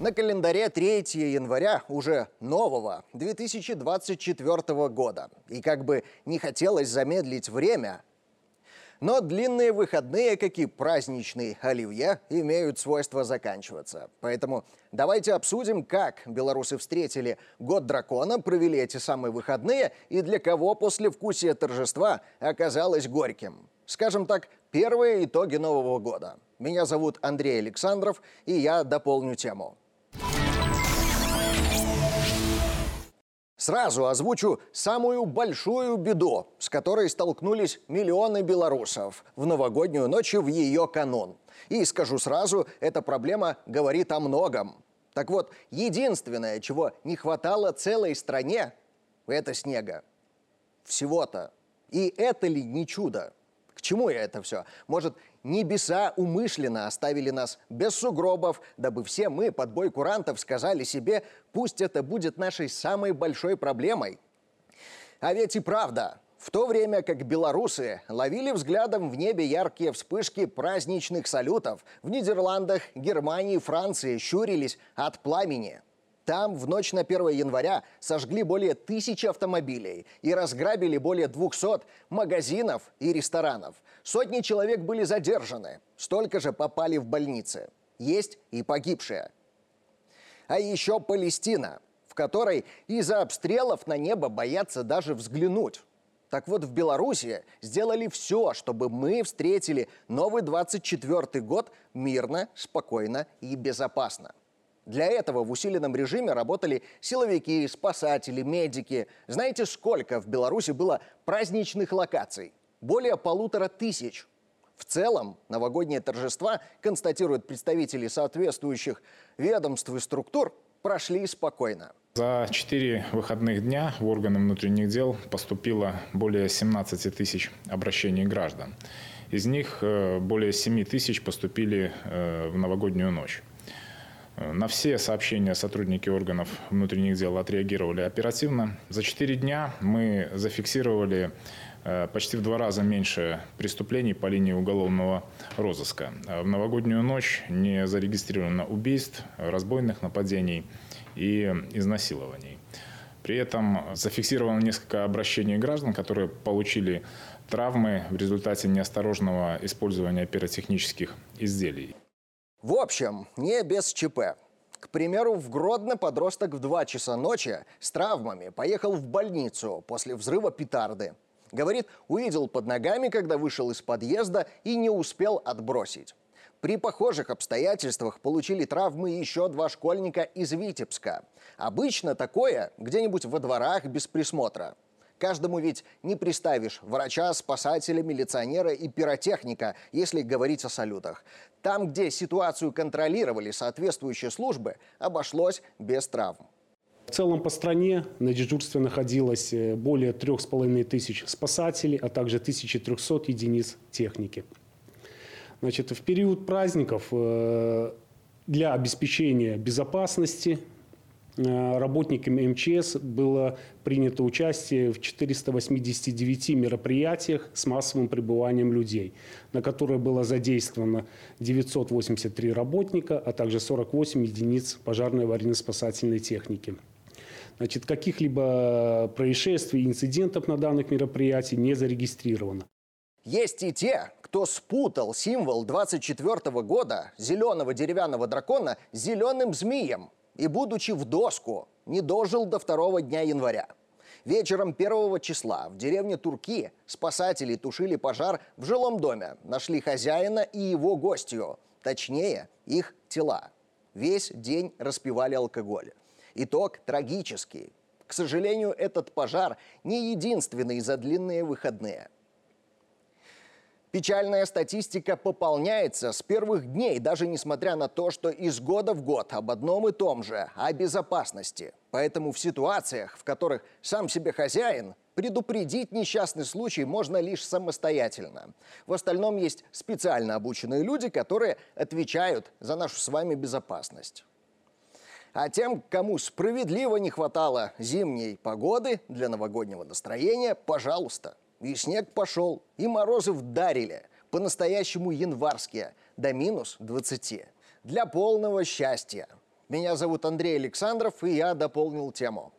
На календаре 3 января уже нового 2024 года. И как бы не хотелось замедлить время, но длинные выходные, как и праздничный оливье, имеют свойство заканчиваться. Поэтому давайте обсудим, как белорусы встретили год дракона, провели эти самые выходные и для кого после вкусия торжества оказалось горьким. Скажем так, первые итоги Нового года. Меня зовут Андрей Александров, и я дополню тему. Сразу озвучу самую большую беду, с которой столкнулись миллионы белорусов в новогоднюю ночь в ее канун. И скажу сразу, эта проблема говорит о многом. Так вот, единственное, чего не хватало целой стране, это снега. Всего-то. И это ли не чудо? К чему это все? Может, небеса умышленно оставили нас без сугробов, дабы все мы под бой курантов сказали себе, пусть это будет нашей самой большой проблемой? А ведь и правда, в то время как белорусы ловили взглядом в небе яркие вспышки праздничных салютов, в Нидерландах, Германии, Франции щурились от пламени – там в ночь на 1 января сожгли более тысячи автомобилей и разграбили более 200 магазинов и ресторанов. Сотни человек были задержаны, столько же попали в больницы. Есть и погибшие. А еще Палестина, в которой из-за обстрелов на небо боятся даже взглянуть. Так вот, в Беларуси сделали все, чтобы мы встретили новый 24 год мирно, спокойно и безопасно. Для этого в усиленном режиме работали силовики, спасатели, медики. Знаете, сколько в Беларуси было праздничных локаций? Более полутора тысяч. В целом, новогодние торжества, констатируют представители соответствующих ведомств и структур, прошли спокойно. За четыре выходных дня в органы внутренних дел поступило более 17 тысяч обращений граждан. Из них э, более 7 тысяч поступили э, в новогоднюю ночь. На все сообщения сотрудники органов внутренних дел отреагировали оперативно. За четыре дня мы зафиксировали э, почти в два раза меньше преступлений по линии уголовного розыска. В новогоднюю ночь не зарегистрировано убийств, разбойных нападений и изнасилований. При этом зафиксировано несколько обращений граждан, которые получили травмы в результате неосторожного использования пиротехнических изделий. В общем, не без ЧП. К примеру, в Гродно подросток в 2 часа ночи с травмами поехал в больницу после взрыва петарды. Говорит, увидел под ногами, когда вышел из подъезда и не успел отбросить. При похожих обстоятельствах получили травмы еще два школьника из Витебска. Обычно такое где-нибудь во дворах без присмотра. Каждому ведь не приставишь врача, спасателя, милиционера и пиротехника, если говорить о салютах. Там, где ситуацию контролировали соответствующие службы, обошлось без травм. В целом по стране на дежурстве находилось э, более трех с половиной тысяч спасателей, а также 1300 единиц техники. Значит, в период праздников э, для обеспечения безопасности работниками МЧС было принято участие в 489 мероприятиях с массовым пребыванием людей, на которые было задействовано 983 работника, а также 48 единиц пожарной аварийно-спасательной техники. Значит, каких-либо происшествий, инцидентов на данных мероприятиях не зарегистрировано. Есть и те, кто спутал символ 24 года зеленого деревянного дракона с зеленым змеем – и, будучи в доску, не дожил до второго дня января. Вечером первого числа в деревне Турки спасатели тушили пожар в жилом доме, нашли хозяина и его гостью, точнее, их тела. Весь день распивали алкоголь. Итог трагический. К сожалению, этот пожар не единственный за длинные выходные – Печальная статистика пополняется с первых дней, даже несмотря на то, что из года в год об одном и том же, о безопасности. Поэтому в ситуациях, в которых сам себе хозяин, предупредить несчастный случай можно лишь самостоятельно. В остальном есть специально обученные люди, которые отвечают за нашу с вами безопасность. А тем, кому справедливо не хватало зимней погоды для новогоднего настроения, пожалуйста – и снег пошел, и морозы вдарили, по-настоящему январские, до минус 20. Для полного счастья. Меня зовут Андрей Александров, и я дополнил тему.